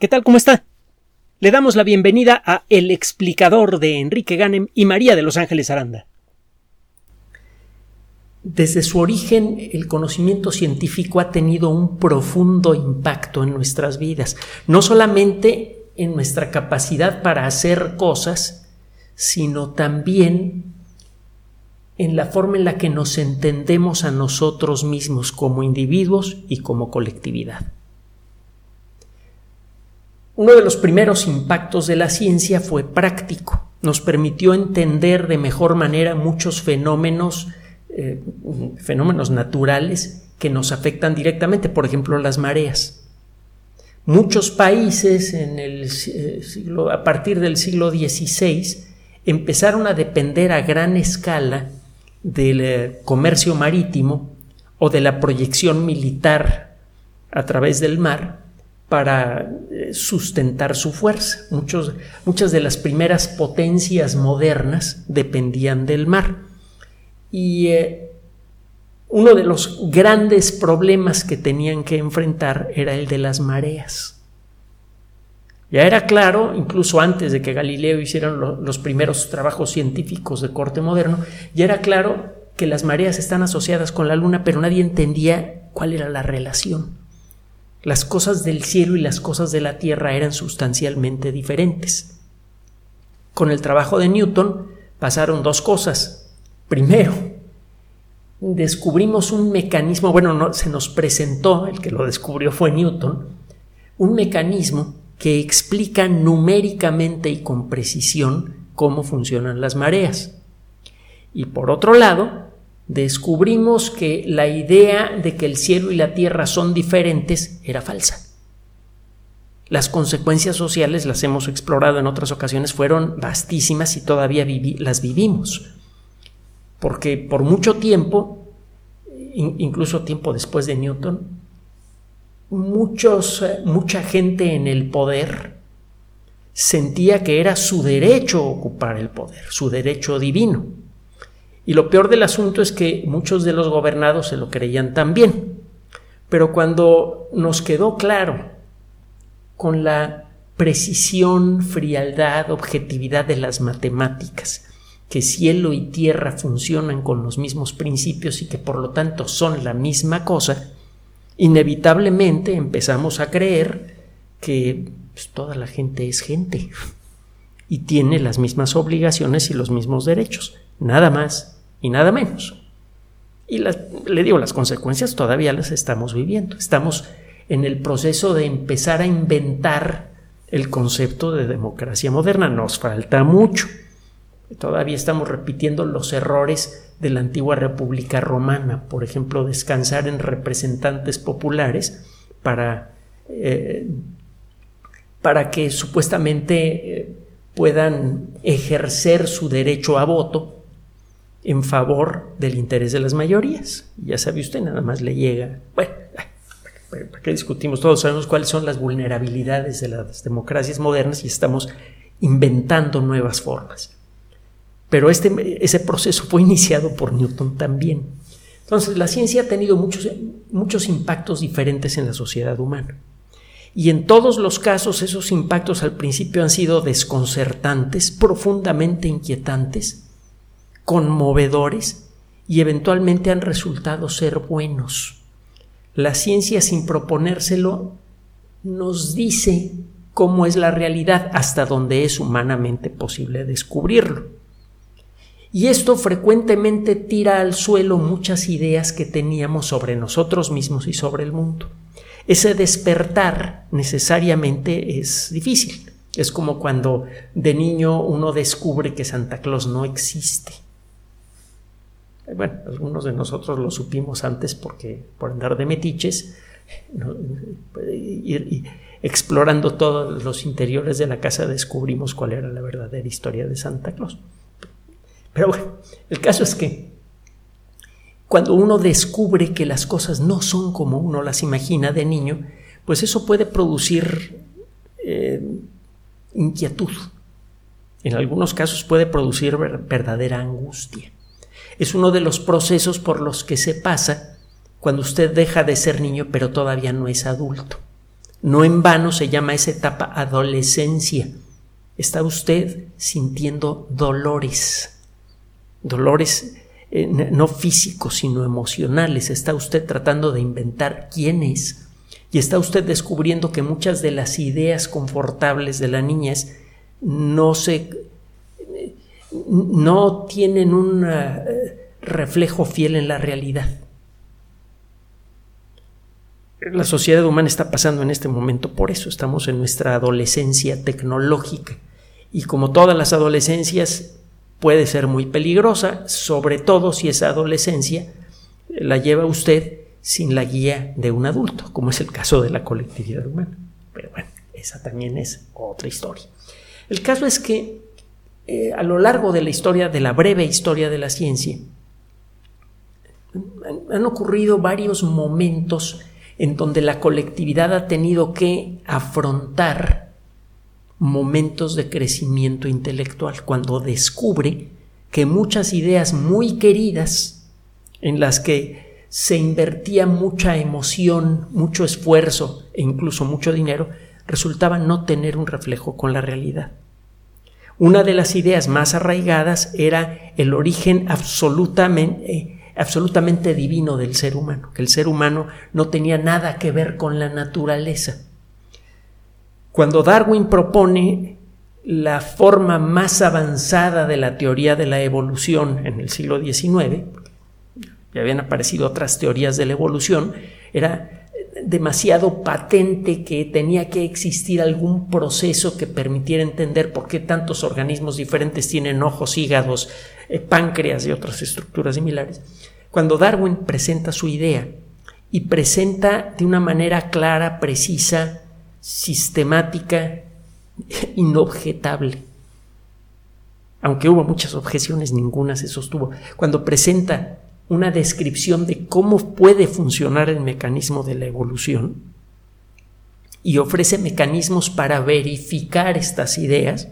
¿Qué tal? ¿Cómo está? Le damos la bienvenida a El explicador de Enrique Ganem y María de Los Ángeles Aranda. Desde su origen, el conocimiento científico ha tenido un profundo impacto en nuestras vidas, no solamente en nuestra capacidad para hacer cosas, sino también en la forma en la que nos entendemos a nosotros mismos como individuos y como colectividad. Uno de los primeros impactos de la ciencia fue práctico. Nos permitió entender de mejor manera muchos fenómenos, eh, fenómenos naturales que nos afectan directamente, por ejemplo, las mareas. Muchos países en el eh, siglo, a partir del siglo XVI empezaron a depender a gran escala del eh, comercio marítimo o de la proyección militar a través del mar para eh, sustentar su fuerza. muchas de las primeras potencias modernas dependían del mar. Y eh, uno de los grandes problemas que tenían que enfrentar era el de las mareas. Ya era claro, incluso antes de que Galileo hiciera los primeros trabajos científicos de corte moderno, ya era claro que las mareas están asociadas con la luna, pero nadie entendía cuál era la relación las cosas del cielo y las cosas de la tierra eran sustancialmente diferentes. Con el trabajo de Newton pasaron dos cosas. Primero, descubrimos un mecanismo, bueno, no, se nos presentó, el que lo descubrió fue Newton, un mecanismo que explica numéricamente y con precisión cómo funcionan las mareas. Y por otro lado, descubrimos que la idea de que el cielo y la tierra son diferentes era falsa. Las consecuencias sociales, las hemos explorado en otras ocasiones, fueron vastísimas y todavía las vivimos. Porque por mucho tiempo, incluso tiempo después de Newton, muchos, eh, mucha gente en el poder sentía que era su derecho ocupar el poder, su derecho divino. Y lo peor del asunto es que muchos de los gobernados se lo creían también. Pero cuando nos quedó claro con la precisión, frialdad, objetividad de las matemáticas, que cielo y tierra funcionan con los mismos principios y que por lo tanto son la misma cosa, inevitablemente empezamos a creer que pues, toda la gente es gente y tiene las mismas obligaciones y los mismos derechos, nada más y nada menos. Y le digo, las consecuencias todavía las estamos viviendo. Estamos en el proceso de empezar a inventar el concepto de democracia moderna. Nos falta mucho. Todavía estamos repitiendo los errores de la antigua República Romana, por ejemplo, descansar en representantes populares para, eh, para que supuestamente eh, puedan ejercer su derecho a voto en favor del interés de las mayorías. Ya sabe usted, nada más le llega. Bueno, ¿para qué discutimos? Todos sabemos cuáles son las vulnerabilidades de las democracias modernas y estamos inventando nuevas formas. Pero este, ese proceso fue iniciado por Newton también. Entonces, la ciencia ha tenido muchos, muchos impactos diferentes en la sociedad humana. Y en todos los casos esos impactos al principio han sido desconcertantes, profundamente inquietantes, conmovedores y eventualmente han resultado ser buenos. La ciencia sin proponérselo nos dice cómo es la realidad hasta donde es humanamente posible descubrirlo. Y esto frecuentemente tira al suelo muchas ideas que teníamos sobre nosotros mismos y sobre el mundo. Ese despertar necesariamente es difícil. Es como cuando de niño uno descubre que Santa Claus no existe. Bueno, algunos de nosotros lo supimos antes porque por andar de metiches, ir, explorando todos los interiores de la casa descubrimos cuál era la verdadera historia de Santa Claus. Pero bueno, el caso es que cuando uno descubre que las cosas no son como uno las imagina de niño, pues eso puede producir eh, inquietud. En algunos casos puede producir verdadera angustia es uno de los procesos por los que se pasa cuando usted deja de ser niño pero todavía no es adulto. No en vano se llama esa etapa adolescencia. Está usted sintiendo dolores, dolores eh, no físicos, sino emocionales. Está usted tratando de inventar quién es. Y está usted descubriendo que muchas de las ideas confortables de la niñez no se no tienen un eh, reflejo fiel en la realidad. La sociedad humana está pasando en este momento por eso, estamos en nuestra adolescencia tecnológica y como todas las adolescencias puede ser muy peligrosa, sobre todo si esa adolescencia la lleva usted sin la guía de un adulto, como es el caso de la colectividad humana. Pero bueno, esa también es otra historia. El caso es que eh, a lo largo de la historia, de la breve historia de la ciencia, han, ocurrido varios momentos en donde la colectividad ha tenido que afrontar momentos de crecimiento intelectual, cuando descubre que muchas ideas muy queridas, en las que se invertía mucha emoción, mucho esfuerzo e incluso mucho dinero, resultaban no tener un reflejo con la realidad. Una de las ideas más arraigadas era el origen absolutamente, eh, absolutamente divino del ser humano, que el ser humano no tenía nada que ver con la naturaleza. Cuando Darwin propone la forma más avanzada de la teoría de la evolución en el siglo XIX, ya habían aparecido otras teorías de la evolución, era demasiado patente que tenía que existir algún proceso que permitiera entender por qué tantos organismos diferentes tienen ojos, hígados, eh, páncreas y otras estructuras similares. Cuando Darwin presenta su idea y presenta de una manera clara, precisa, sistemática, inobjetable, aunque hubo muchas objeciones, ninguna se sostuvo, cuando presenta una descripción de cómo puede funcionar el mecanismo de la evolución y ofrece mecanismos para verificar estas ideas,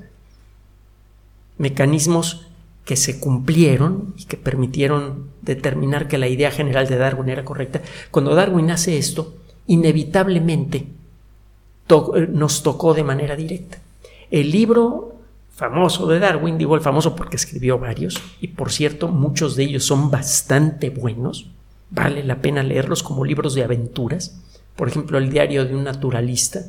mecanismos que se cumplieron y que permitieron determinar que la idea general de Darwin era correcta. Cuando Darwin hace esto, inevitablemente nos tocó de manera directa. El libro famoso de Darwin, digo el famoso porque escribió varios, y por cierto, muchos de ellos son bastante buenos, vale la pena leerlos como libros de aventuras, por ejemplo, el diario de un naturalista.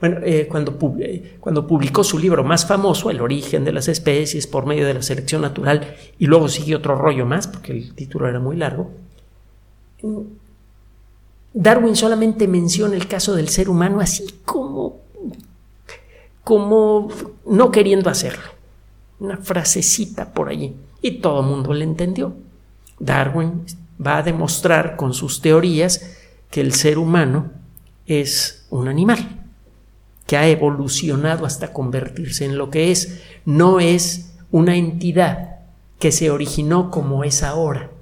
Bueno, eh, cuando, eh, cuando publicó su libro más famoso, El origen de las especies por medio de la selección natural, y luego sigue otro rollo más, porque el título era muy largo, Darwin solamente menciona el caso del ser humano así como como no queriendo hacerlo. Una frasecita por allí. Y todo el mundo le entendió. Darwin va a demostrar con sus teorías que el ser humano es un animal, que ha evolucionado hasta convertirse en lo que es. No es una entidad que se originó como es ahora,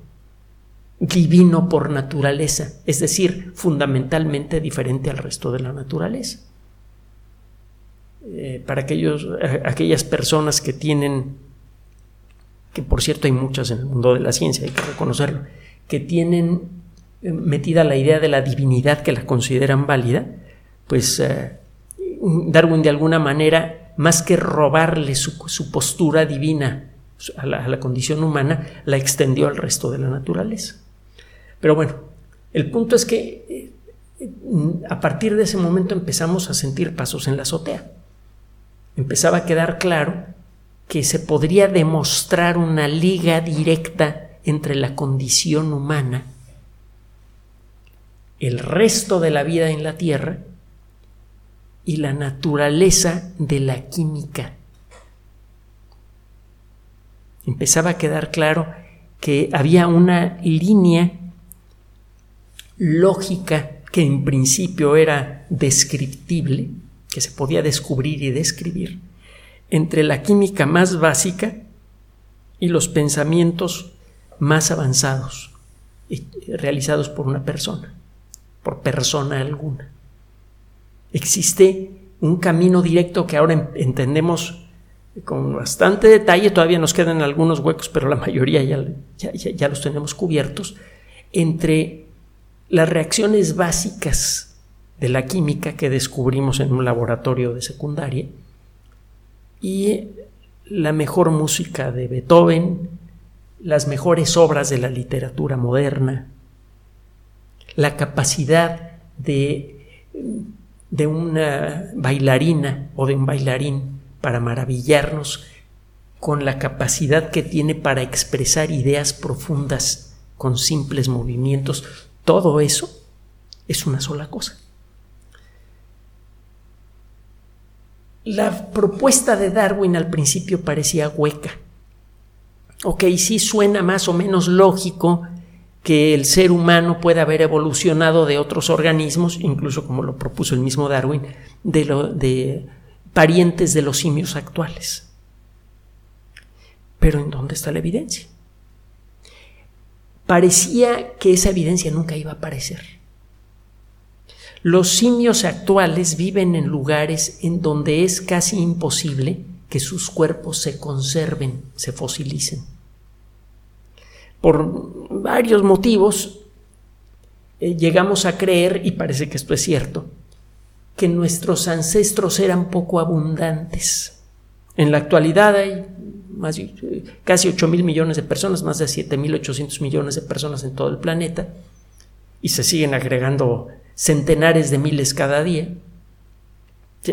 divino por naturaleza, es decir, fundamentalmente diferente al resto de la naturaleza. Eh, para aquellos, eh, aquellas personas que tienen, que por cierto hay muchas en el mundo de la ciencia, hay que reconocerlo, que tienen eh, metida la idea de la divinidad que la consideran válida, pues Darwin de alguna manera, más que robarle su, postura divina a la condición humana, la extendió al resto de la naturaleza. Pero bueno, el punto es que a partir de ese momento empezamos a sentir pasos en la azotea empezaba a quedar claro que se podría demostrar una liga directa entre la condición humana, el resto de la vida en la Tierra y la naturaleza de la química. Empezaba a quedar claro que había una línea lógica que en principio era descriptible, que se podía descubrir y describir entre la química más básica y los pensamientos más avanzados realizados por una persona, por persona alguna. Existe un camino directo que ahora entendemos con bastante detalle, todavía nos quedan algunos huecos, pero la mayoría ya, ya, ya los tenemos cubiertos, entre las reacciones básicas de la química que descubrimos en un laboratorio de secundaria y la mejor música de Beethoven, las mejores obras de la literatura moderna, la capacidad de, de una bailarina o de un bailarín para maravillarnos con la capacidad que tiene para expresar ideas profundas con simples movimientos, todo eso es una sola cosa. La propuesta de Darwin al principio parecía hueca. Ok, sí suena más o menos lógico que el ser humano pueda haber evolucionado de otros organismos, incluso como lo propuso el mismo Darwin, de, de parientes de los simios actuales. Pero ¿en dónde está la evidencia? Parecía que esa evidencia nunca iba a aparecer. Los simios actuales viven en lugares en donde es casi imposible que sus cuerpos se conserven, se fosilicen. Por varios motivos eh, llegamos a creer, y parece que esto es cierto, que nuestros ancestros eran poco abundantes. En la actualidad hay más, casi 8 mil millones de personas, más de 7 mil 800 millones de personas en todo el planeta, y se siguen agregando centenares de miles cada día.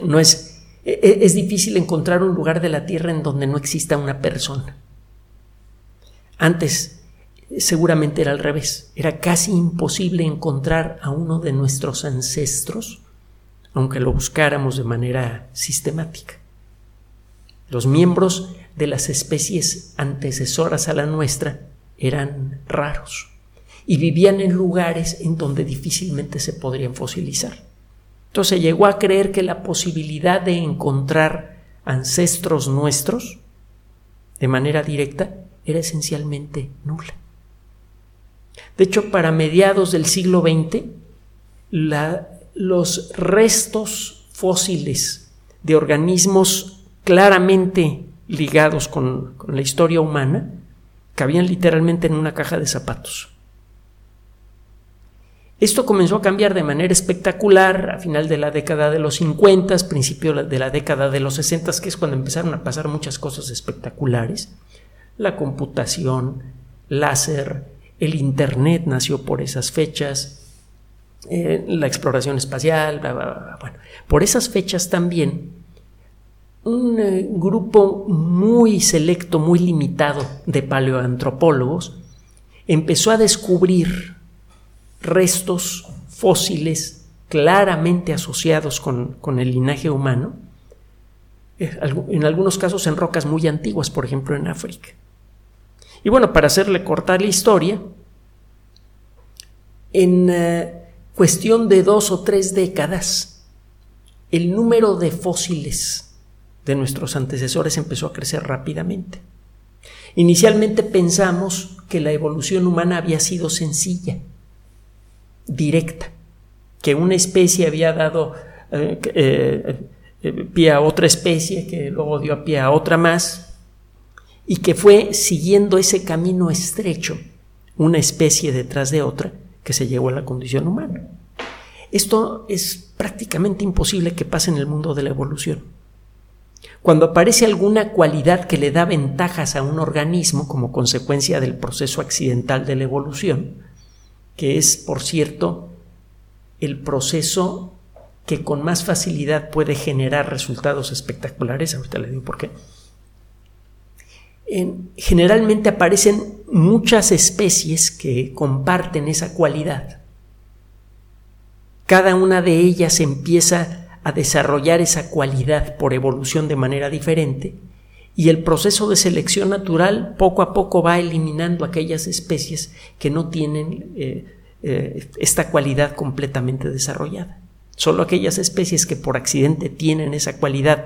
No es, e, e, es difícil encontrar un lugar de la Tierra en donde no exista una persona. Antes seguramente era al revés. Era casi imposible encontrar a uno de nuestros ancestros aunque lo buscáramos de manera sistemática. Los miembros de las especies antecesoras a la nuestra eran raros y vivían en lugares en donde difícilmente se podrían fosilizar. Entonces llegó a creer que la posibilidad de encontrar ancestros nuestros de manera directa era esencialmente nula. De hecho, para mediados del siglo XX, los restos fósiles de organismos claramente ligados con, la historia humana cabían literalmente en una caja de zapatos. Esto comenzó a cambiar de manera espectacular a final de la década de los 50, principio de la década de los 60, que es cuando empezaron a pasar muchas cosas espectaculares. La computación, láser, el Internet nació por esas fechas, eh, la exploración espacial, Bueno, por esas fechas también un eh, grupo muy selecto, muy limitado de paleoantropólogos empezó a descubrir restos fósiles claramente asociados con, con el linaje humano, eh, en algunos casos en rocas muy antiguas, por ejemplo en África. Y bueno, para hacerle cortar la historia, en cuestión de dos o tres décadas, el número de fósiles de nuestros antecesores empezó a crecer rápidamente. Inicialmente pensamos que la evolución humana había sido sencilla, directa, que una especie había dado eh, eh, eh, pie a otra especie, que luego dio pie a otra más, y que fue siguiendo ese camino estrecho, una especie detrás de otra, que se llegó a la condición humana. Esto es prácticamente imposible que pase en el mundo de la evolución. Cuando aparece alguna cualidad que le da ventajas a un organismo como consecuencia del proceso accidental de la evolución, que es, por cierto, el proceso que con más facilidad puede generar resultados espectaculares, ahorita le digo por qué, generalmente aparecen muchas especies que comparten esa cualidad. Cada una de ellas empieza a desarrollar esa cualidad por evolución de manera diferente y el proceso de selección natural poco a poco va eliminando aquellas especies que no tienen eh, eh, esta cualidad completamente desarrollada. Solo aquellas especies que por accidente tienen esa cualidad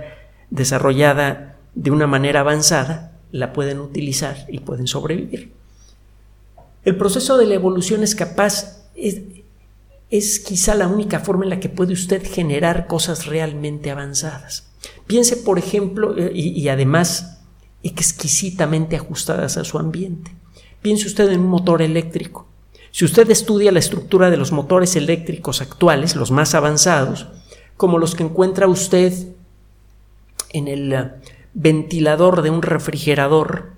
desarrollada de una manera avanzada la pueden utilizar y pueden sobrevivir. El proceso de la evolución es capaz, es, quizá la única forma en la que puede usted generar cosas realmente avanzadas. Piense, por ejemplo, eh, y, además exquisitamente ajustadas a su ambiente. Piense usted en un motor eléctrico. Si usted estudia la estructura de los motores eléctricos actuales, los más avanzados, como los que encuentra usted en el eh, ventilador de un refrigerador,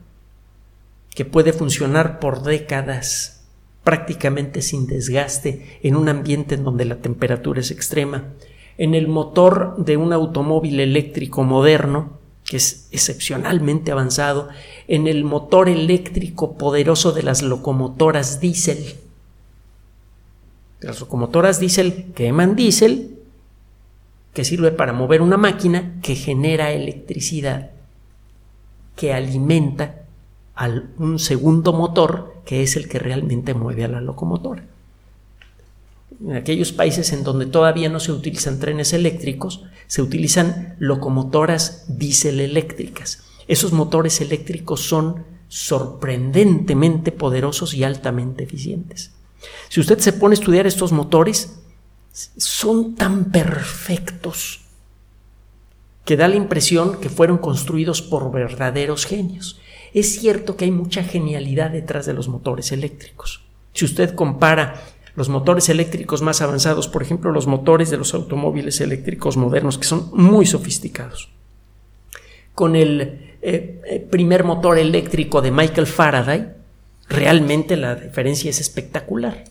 que puede funcionar por décadas prácticamente sin desgaste en un ambiente en donde la temperatura es extrema, en el motor de un automóvil eléctrico moderno, que es excepcionalmente avanzado, en el motor eléctrico poderoso de las locomotoras diésel. Las locomotoras diésel queman diésel, que sirve para mover una máquina que genera electricidad, que alimenta a un segundo motor que es el que realmente mueve a la locomotora. En aquellos países en donde todavía no se utilizan trenes eléctricos, se utilizan locomotoras diésel eléctricas. Esos motores eléctricos son sorprendentemente poderosos y altamente eficientes. Si usted se pone a estudiar estos motores, son tan perfectos que da la impresión que fueron construidos por verdaderos genios. Es cierto que hay mucha genialidad detrás de los motores eléctricos. Si usted compara los motores eléctricos más avanzados, por ejemplo, los motores de los automóviles eléctricos modernos, que son muy sofisticados, con el eh, eh, primer motor eléctrico de Michael Faraday, realmente la diferencia es espectacular,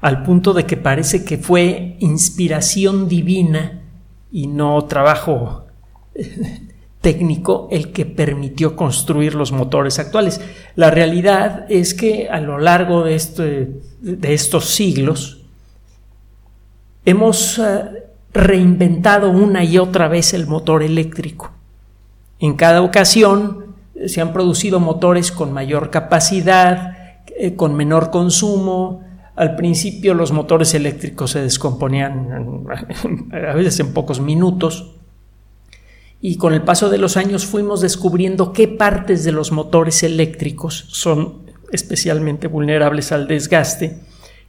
al punto de que parece que fue inspiración divina y no trabajo técnico el que permitió construir los motores actuales. La realidad es que a lo largo de, este, de estos siglos hemos eh, reinventado una y otra vez el motor eléctrico. En cada ocasión eh, se han producido motores con mayor capacidad, eh, con menor consumo. Al principio los motores eléctricos se descomponían a veces en pocos minutos y con el paso de los años fuimos descubriendo qué partes de los motores eléctricos son especialmente vulnerables al desgaste,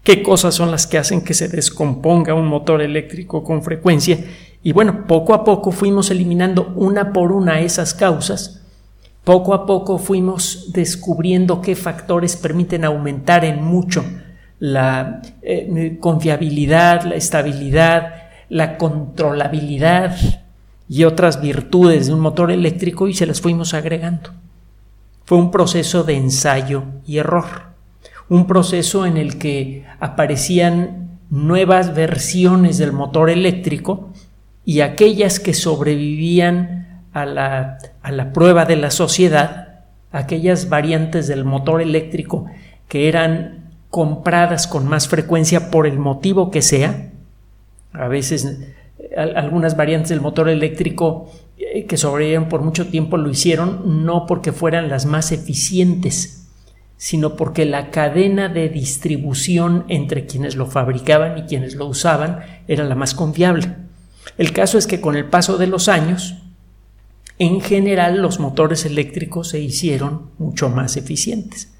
qué cosas son las que hacen que se descomponga un motor eléctrico con frecuencia. Y bueno, poco a poco fuimos eliminando una por una esas causas, poco a poco fuimos descubriendo qué factores permiten aumentar en mucho la eh, confiabilidad, la estabilidad, la controlabilidad y otras virtudes de un motor eléctrico y se las fuimos agregando. Fue un proceso de ensayo y error, un proceso en el que aparecían nuevas versiones del motor eléctrico y aquellas que sobrevivían a la, a la prueba de la sociedad, aquellas variantes del motor eléctrico que eran compradas con más frecuencia por el motivo que sea, a veces algunas variantes del motor eléctrico eh, que sobrevivieron por mucho tiempo lo hicieron no porque fueran las más eficientes, sino porque la cadena de distribución entre quienes lo fabricaban y quienes lo usaban era la más confiable. El caso es que con el paso de los años, en general los motores eléctricos se hicieron mucho más eficientes,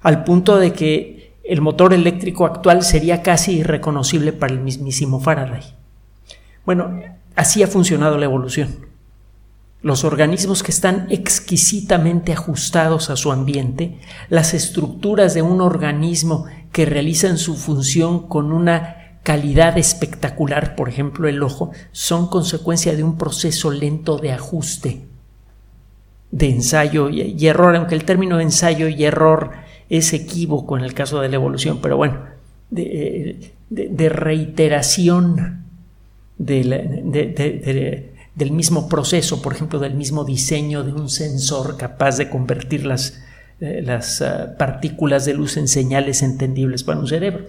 al punto de que el motor eléctrico actual sería casi irreconocible para el mismísimo Faraday. Bueno, así ha funcionado la evolución. Los organismos que están exquisitamente ajustados a su ambiente, las estructuras de un organismo que realizan su función con una calidad espectacular, por ejemplo el ojo, son consecuencia de un proceso lento de ajuste, de ensayo y, error, aunque el término ensayo y error es equívoco en el caso de la evolución, pero bueno, de, de reiteración del mismo proceso, por ejemplo, del mismo diseño de un sensor capaz de convertir las, eh, las ah, partículas de luz en señales entendibles para un cerebro.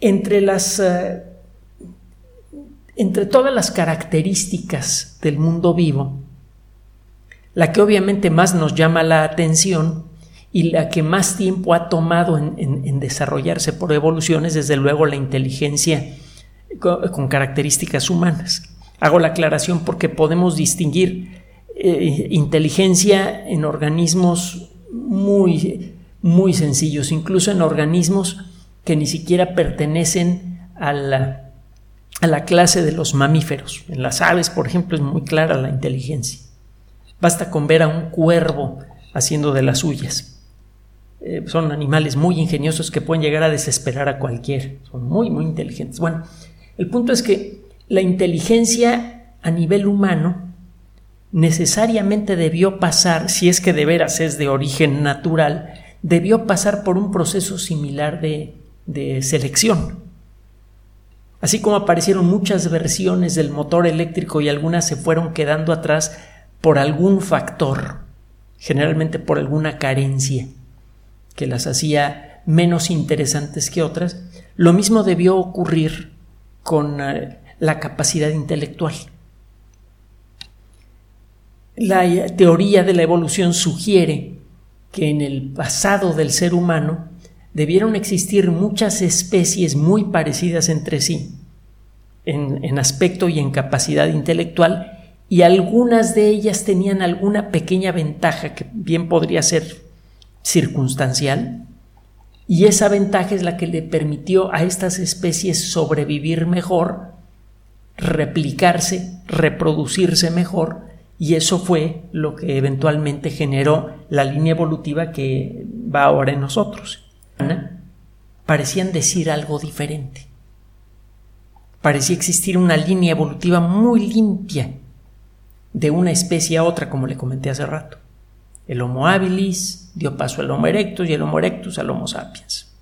Entre las ah, entre todas las características del mundo vivo, la que obviamente más nos llama la atención y la que más tiempo ha tomado en, desarrollarse por evolución es desde luego la inteligencia con, características humanas. Hago la aclaración porque podemos distinguir eh, inteligencia en organismos muy, muy sencillos, incluso en organismos que ni siquiera pertenecen a la, a la clase de los mamíferos. En las aves, por ejemplo, es muy clara la inteligencia. Basta con ver a un cuervo haciendo de las suyas. eh, son animales muy ingeniosos que pueden llegar a desesperar a cualquier. Son muy, muy inteligentes. Bueno, el punto es que la inteligencia a nivel humano necesariamente debió pasar, si es que de veras es de origen natural, debió pasar por un proceso similar de, de selección. Así como aparecieron muchas versiones del motor eléctrico y algunas se fueron quedando atrás por algún factor, generalmente por alguna carencia que las hacía menos interesantes que otras, lo mismo debió ocurrir con eh, la capacidad intelectual. La teoría de la evolución sugiere que en el pasado del ser humano debieron existir muchas especies muy parecidas entre sí, en, aspecto y en capacidad intelectual, y algunas de ellas tenían alguna pequeña ventaja que bien podría ser circunstancial, y esa ventaja es la que le permitió a estas especies sobrevivir mejor, replicarse, reproducirse mejor, y eso fue lo que eventualmente generó la línea evolutiva que va ahora en nosotros parecían decir algo diferente. Parecía existir una línea evolutiva muy limpia de una especie a otra, como le comenté hace rato. El Homo habilis dio paso al Homo erectus y el Homo erectus al Homo sapiens.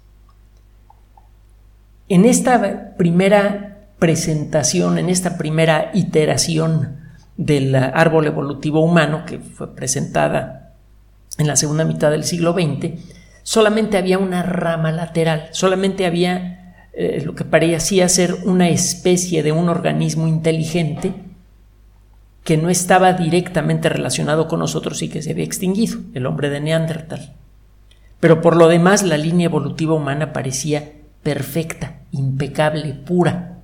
En esta primera presentación, en esta primera iteración del árbol evolutivo humano que fue presentada en la segunda mitad del siglo XX, solamente había una rama lateral, solamente había eh, lo que parecía ser una especie de un organismo inteligente que no estaba directamente relacionado con nosotros y que se había extinguido, el hombre de Neandertal. Pero por lo demás la línea evolutiva humana parecía perfecta, impecable, pura.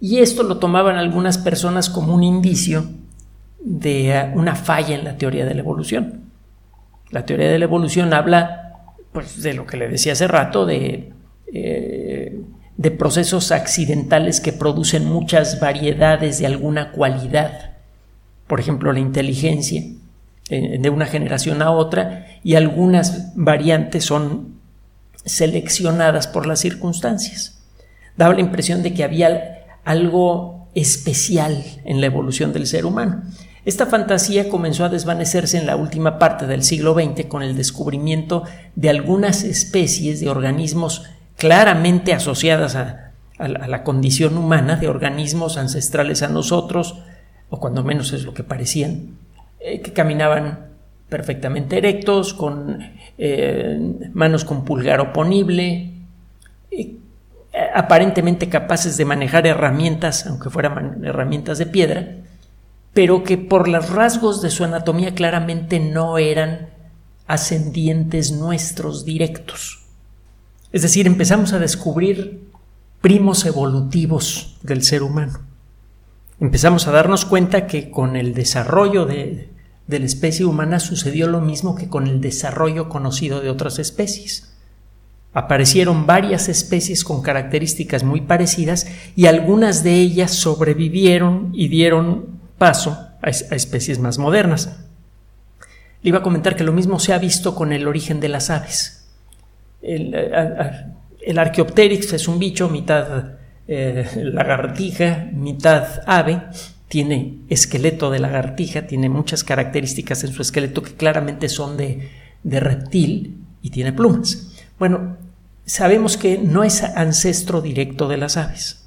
Y esto lo tomaban algunas personas como un indicio de eh, una falla en la teoría de la evolución. La teoría de la evolución habla pues de lo que le decía hace rato, de, eh, de procesos accidentales que producen muchas variedades de alguna cualidad. Por ejemplo, la inteligencia eh, de una generación a otra y algunas variantes son seleccionadas por las circunstancias. Daba la impresión de que había algo especial en la evolución del ser humano. Esta fantasía comenzó a desvanecerse en la última parte del siglo XX con el descubrimiento de algunas especies de organismos claramente asociadas a, la condición humana, de organismos ancestrales a nosotros, o cuando menos es lo que parecían, eh, que caminaban perfectamente erectos, con eh, manos con pulgar oponible, eh, aparentemente capaces de manejar herramientas, aunque fueran herramientas de piedra, pero que por los rasgos de su anatomía claramente no eran ascendientes nuestros directos. Es decir, empezamos a descubrir primos evolutivos del ser humano. Empezamos a darnos cuenta que con el desarrollo de, de la especie humana sucedió lo mismo que con el desarrollo conocido de otras especies. Aparecieron varias especies con características muy parecidas y algunas de ellas sobrevivieron y dieron paso a, especies más modernas. Le iba a comentar que lo mismo se ha visto con el origen de las aves. El, el Archaeopteryx es un bicho mitad eh, lagartija, mitad ave, tiene esqueleto de lagartija, tiene muchas características en su esqueleto que claramente son de, de reptil y tiene plumas. Bueno, sabemos que no es ancestro directo de las aves.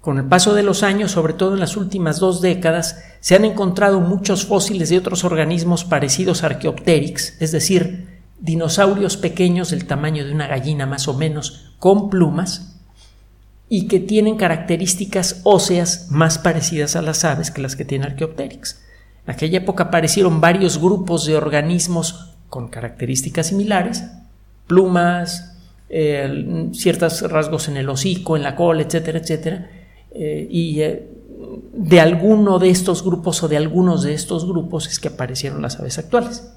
Con el paso de los años, sobre todo en las últimas dos décadas, se han encontrado muchos fósiles de otros organismos parecidos a Archaeopteryx, es decir, dinosaurios pequeños del tamaño de una gallina más o menos, con plumas, y que tienen características óseas más parecidas a las aves que las que tiene Archaeopteryx. En aquella época aparecieron varios grupos de organismos con características similares, plumas, ciertos rasgos en el hocico, en la cola, etcétera, etcétera, eh, y eh, de alguno de estos grupos o de algunos de estos grupos es que aparecieron las aves actuales.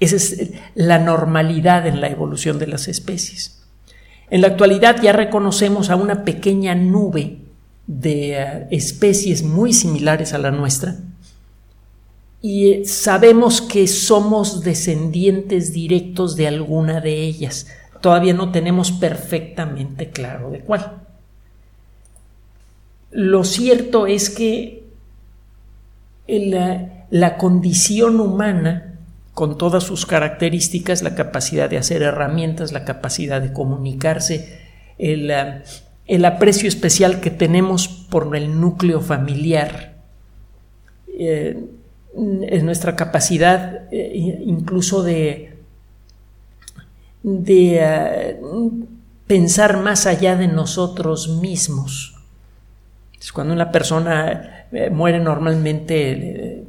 Esa es la normalidad en la evolución de las especies. En la actualidad ya reconocemos a una pequeña nube de eh, especies muy similares a la nuestra y eh, sabemos que somos descendientes directos de alguna de ellas. Todavía no tenemos perfectamente claro de cuál. Lo cierto es que la, la condición humana, con todas sus características, la capacidad de hacer herramientas, la capacidad de comunicarse, el, eh, el aprecio especial que tenemos por el núcleo familiar, eh, nuestra capacidad eh, incluso de, de eh, pensar más allá de nosotros mismos. Cuando una persona muere normalmente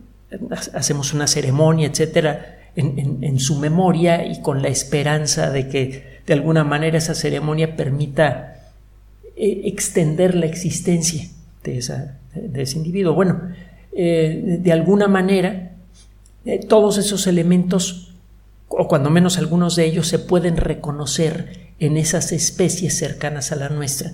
hacemos una ceremonia, etcétera, en, su memoria y con la esperanza de que de alguna manera esa ceremonia permita extender la existencia de, ese individuo. Bueno, eh, de alguna manera, eh, todos esos elementos, o cuando menos algunos de ellos, se pueden reconocer en esas especies cercanas a la nuestra.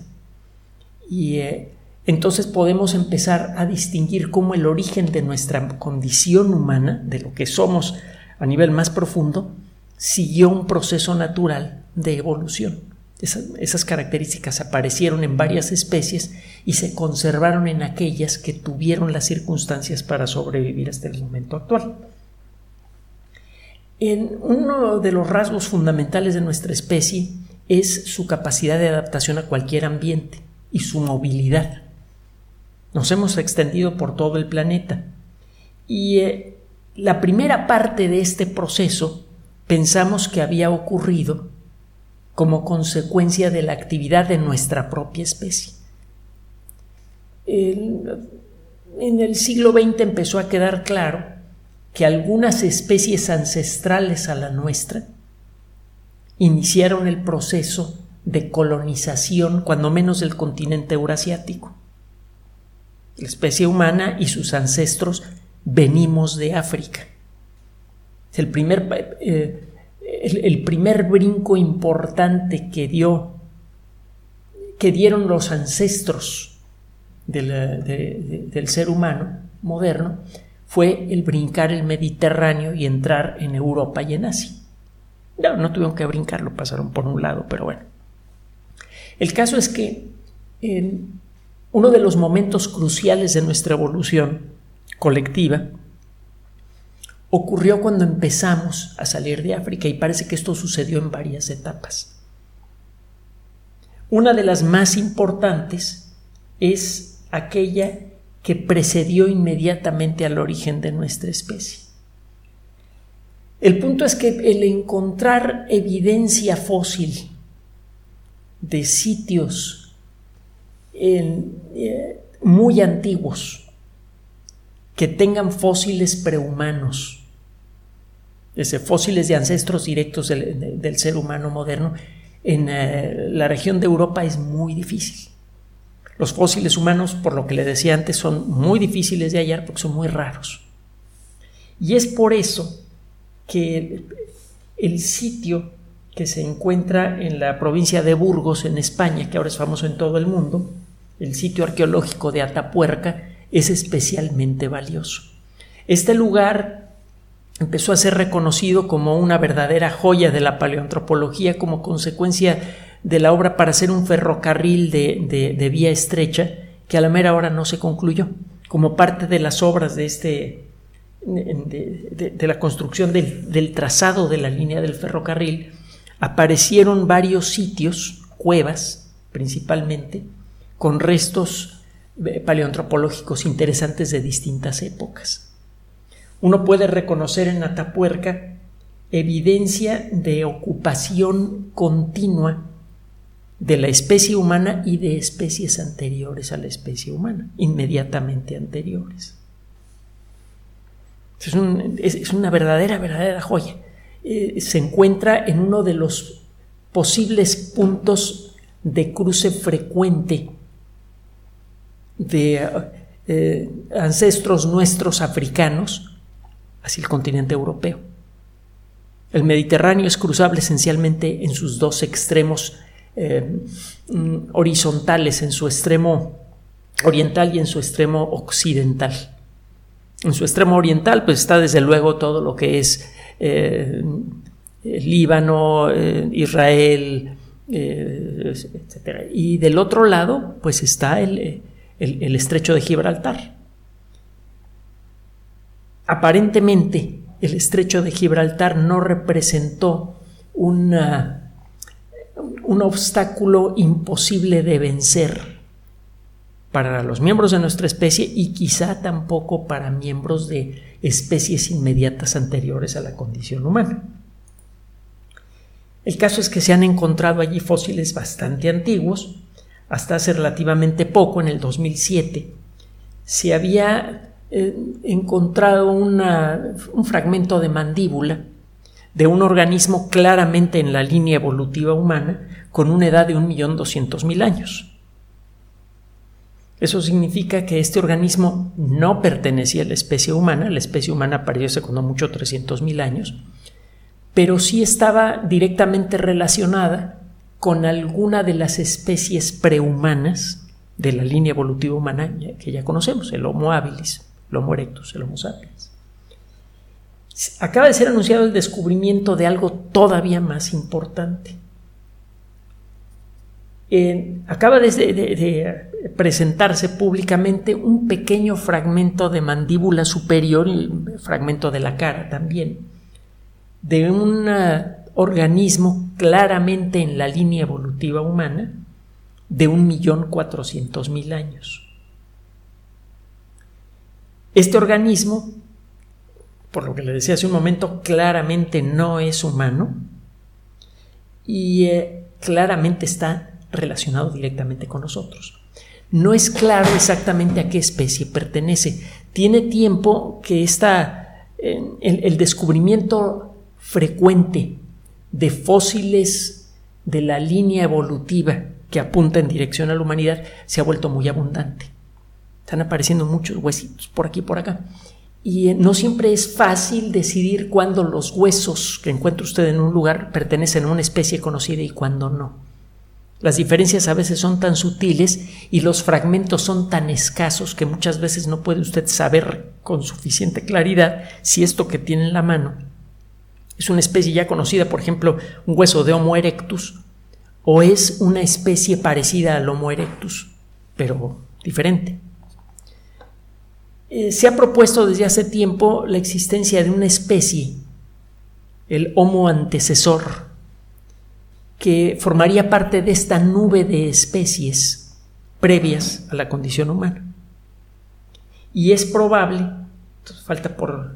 Y eh, entonces podemos empezar a distinguir cómo el origen de nuestra condición humana, de lo que somos a nivel más profundo, siguió un proceso natural de evolución. Esas, características aparecieron en varias especies y se conservaron en aquellas que tuvieron las circunstancias para sobrevivir hasta el momento actual. En uno de los rasgos fundamentales de nuestra especie es su capacidad de adaptación a cualquier ambiente y su movilidad. Nos hemos extendido por todo el planeta y eh, la primera parte de este proceso pensamos que había ocurrido como consecuencia de la actividad de nuestra propia especie. en el siglo XX empezó a quedar claro que algunas especies ancestrales a la nuestra iniciaron el proceso de colonización, cuando menos del continente eurasiático. La especie humana y sus ancestros venimos de África. El primer eh, el, primer brinco importante que dio, que dieron los ancestros del, ser humano moderno, fue el brincar el Mediterráneo y entrar en Europa y en Asia. No, no tuvieron que brincarlo, pasaron por un lado, pero bueno. El caso es que en uno de los momentos cruciales de nuestra evolución colectiva ocurrió cuando empezamos a salir de África y parece que esto sucedió en varias etapas. Una de las más importantes es aquella que precedió inmediatamente al origen de nuestra especie. El punto es que el encontrar evidencia fósil de sitios eh, muy antiguos que tengan fósiles prehumanos desde fósiles de ancestros directos del, ser humano moderno, en eh, la región de Europa es muy difícil. Los fósiles humanos, por lo que le decía antes, son muy difíciles de hallar porque son muy raros. Y es por eso que el, sitio que se encuentra en la provincia de Burgos, en España, que ahora es famoso en todo el mundo, el sitio arqueológico de Atapuerca, es especialmente valioso. Este lugar empezó a ser reconocido como una verdadera joya de la paleoantropología como consecuencia de la obra para hacer un ferrocarril de, vía estrecha que a la mera hora no se concluyó. Como parte de las obras de este de, la construcción del, del, trazado de la línea del ferrocarril, aparecieron varios sitios, cuevas principalmente, con restos paleoantropológicos interesantes de distintas épocas uno puede reconocer en Atapuerca evidencia de ocupación continua de la especie humana y de especies anteriores a la especie humana, inmediatamente anteriores. Es, una verdadera, verdadera joya. Eh, se encuentra en uno de los posibles puntos de cruce frecuente de eh, ancestros nuestros africanos hacia el continente europeo. El Mediterráneo es cruzable esencialmente en sus dos extremos eh, mm, horizontales, en su extremo oriental y en su extremo occidental. En su extremo oriental, pues está desde luego todo lo que es eh, Líbano, Israel, etc. Y del otro lado, pues está el, el estrecho de Gibraltar. Aparentemente, el estrecho de Gibraltar no representó un obstáculo imposible de vencer para los miembros de nuestra especie y quizá tampoco para miembros de especies inmediatas anteriores a la condición humana. El caso es que se han encontrado allí fósiles bastante antiguos. Hasta hace relativamente poco, en el 2007, se había eh, encontrado un fragmento de mandíbula de un organismo claramente en la línea evolutiva humana con una edad de 1.200.000 años. Eso significa que este organismo no pertenecía a la especie humana, la especie humana apareció hace cuando mucho 300.000 años, pero sí estaba directamente relacionada con alguna de las especies prehumanas de la línea evolutiva humana que ya conocemos, el Homo habilis, el Homo erectus, el Homo sapiens. Acaba de ser anunciado el descubrimiento de algo todavía más importante. acaba de, presentarse públicamente un pequeño fragmento de mandíbula superior fragmento de la cara también, de un organismo claramente en la línea evolutiva humana de un millón cuatrocientos mil años. Este organismo, por lo que le decía hace un momento, claramente no es humano y eh, claramente está relacionado directamente con nosotros. No es claro exactamente a qué especie pertenece. Tiene tiempo que está el descubrimiento frecuente de fósiles de la línea evolutiva que apunta en dirección a la humanidad se ha vuelto muy abundante. Están apareciendo muchos huesitos por aquí y por acá. Y eh, no siempre es fácil decidir cuándo los huesos que encuentra usted en un lugar pertenecen a una especie conocida y cuándo no. Las diferencias a veces son tan sutiles y los fragmentos son tan escasos que muchas veces no puede usted saber con suficiente claridad si esto que tiene en la mano es una especie ya conocida, por ejemplo, un hueso de Homo erectus, o es una especie parecida al Homo erectus, pero diferente. Eh, se ha propuesto desde hace tiempo la existencia de una especie, el Homo antecesor, que formaría parte de esta nube de especies previas a la condición humana. Y es probable, falta por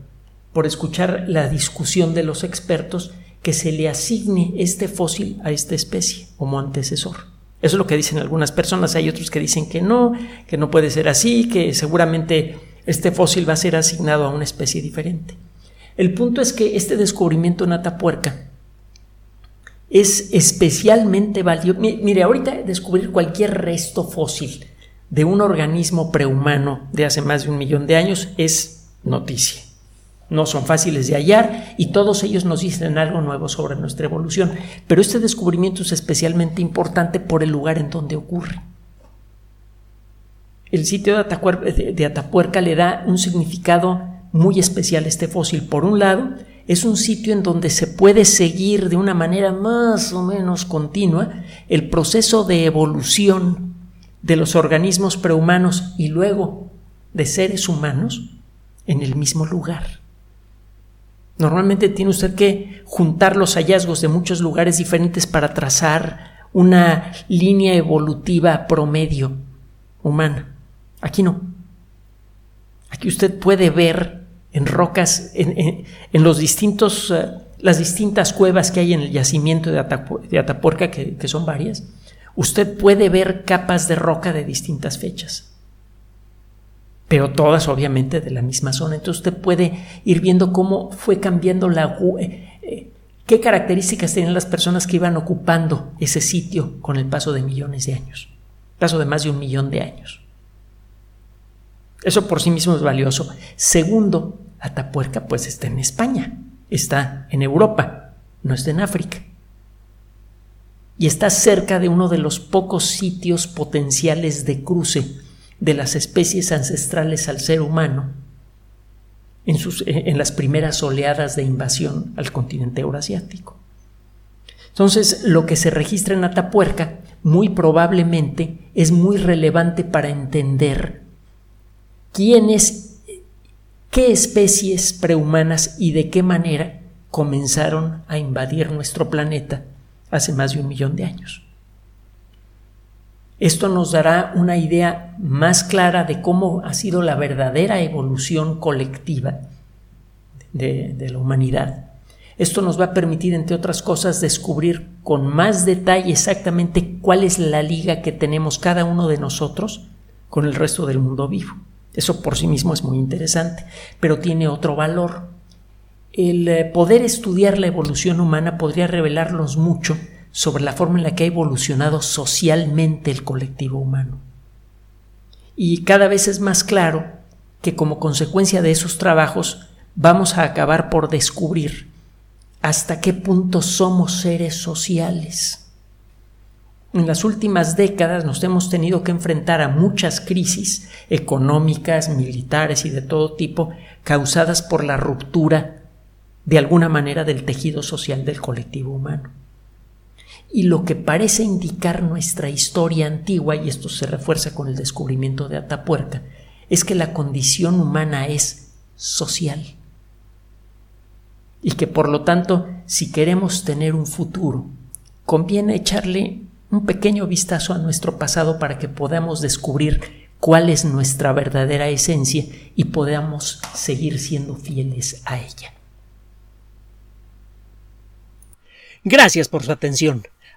por escuchar la discusión de los expertos, que se le asigne este fósil a esta especie como antecesor. Eso es lo que dicen algunas personas. Hay otros que dicen que no, que no puede ser así, que seguramente este fósil va a ser asignado a una especie diferente. El punto es que este descubrimiento en Atapuerca es especialmente valioso. Mire, ahorita descubrir cualquier resto fósil de un organismo prehumano de hace más de un millón de años es noticia no son fáciles de hallar y todos ellos nos dicen algo nuevo sobre nuestra evolución. Pero este descubrimiento es especialmente importante por el lugar en donde ocurre. El sitio de Atapuerca, le da un significado muy especial a este fósil. Por un lado, es un sitio en donde se puede seguir de una manera más o menos continua el proceso de evolución de los organismos prehumanos y luego de seres humanos en el mismo lugar. Normalmente tiene usted que juntar los hallazgos de muchos lugares diferentes para trazar una línea evolutiva promedio humana. Aquí no. Aquí usted puede ver en rocas, en, los distintos, eh, las distintas cuevas que hay en el yacimiento de, Atapuerca, que son varias, usted puede ver capas de roca de distintas fechas pero todas obviamente de la misma zona. Entonces usted puede ir viendo cómo fue cambiando la... Eh, eh, qué características tenían las personas que iban ocupando ese sitio con el paso de millones de años, paso de más de un millón de años. Eso por sí mismo es valioso. Segundo, Atapuerca pues está en España, está en Europa, no está en África. Y está cerca de uno de los pocos sitios potenciales de cruce de las especies ancestrales al ser humano en, sus, en las primeras oleadas de invasión al continente eurasiático. Entonces, lo que se registra en Atapuerca muy probablemente es muy relevante para entender quiénes, qué especies prehumanas y de qué manera comenzaron a invadir nuestro planeta hace más de un millón de años. Esto nos dará una idea más clara de cómo ha sido la verdadera evolución colectiva de, la humanidad. Esto nos va a permitir, entre otras cosas, descubrir con más detalle exactamente cuál es la liga que tenemos cada uno de nosotros con el resto del mundo vivo. Eso por sí mismo es muy interesante, pero tiene otro valor. El eh, poder estudiar la evolución humana podría revelarnos mucho sobre la forma en la que ha evolucionado socialmente el colectivo humano. Y cada vez es más claro que como consecuencia de esos trabajos vamos a acabar por descubrir hasta qué punto somos seres sociales. En las últimas décadas nos hemos tenido que enfrentar a muchas crisis económicas, militares y de todo tipo causadas por la ruptura de alguna manera del tejido social del colectivo humano. Y lo que parece indicar nuestra historia antigua, y esto se refuerza con el descubrimiento de Atapuerca, es que la condición humana es social. Y que por lo tanto, si queremos tener un futuro, conviene echarle un pequeño vistazo a nuestro pasado para que podamos descubrir cuál es nuestra verdadera esencia y podamos seguir siendo fieles a ella. Gracias por su atención.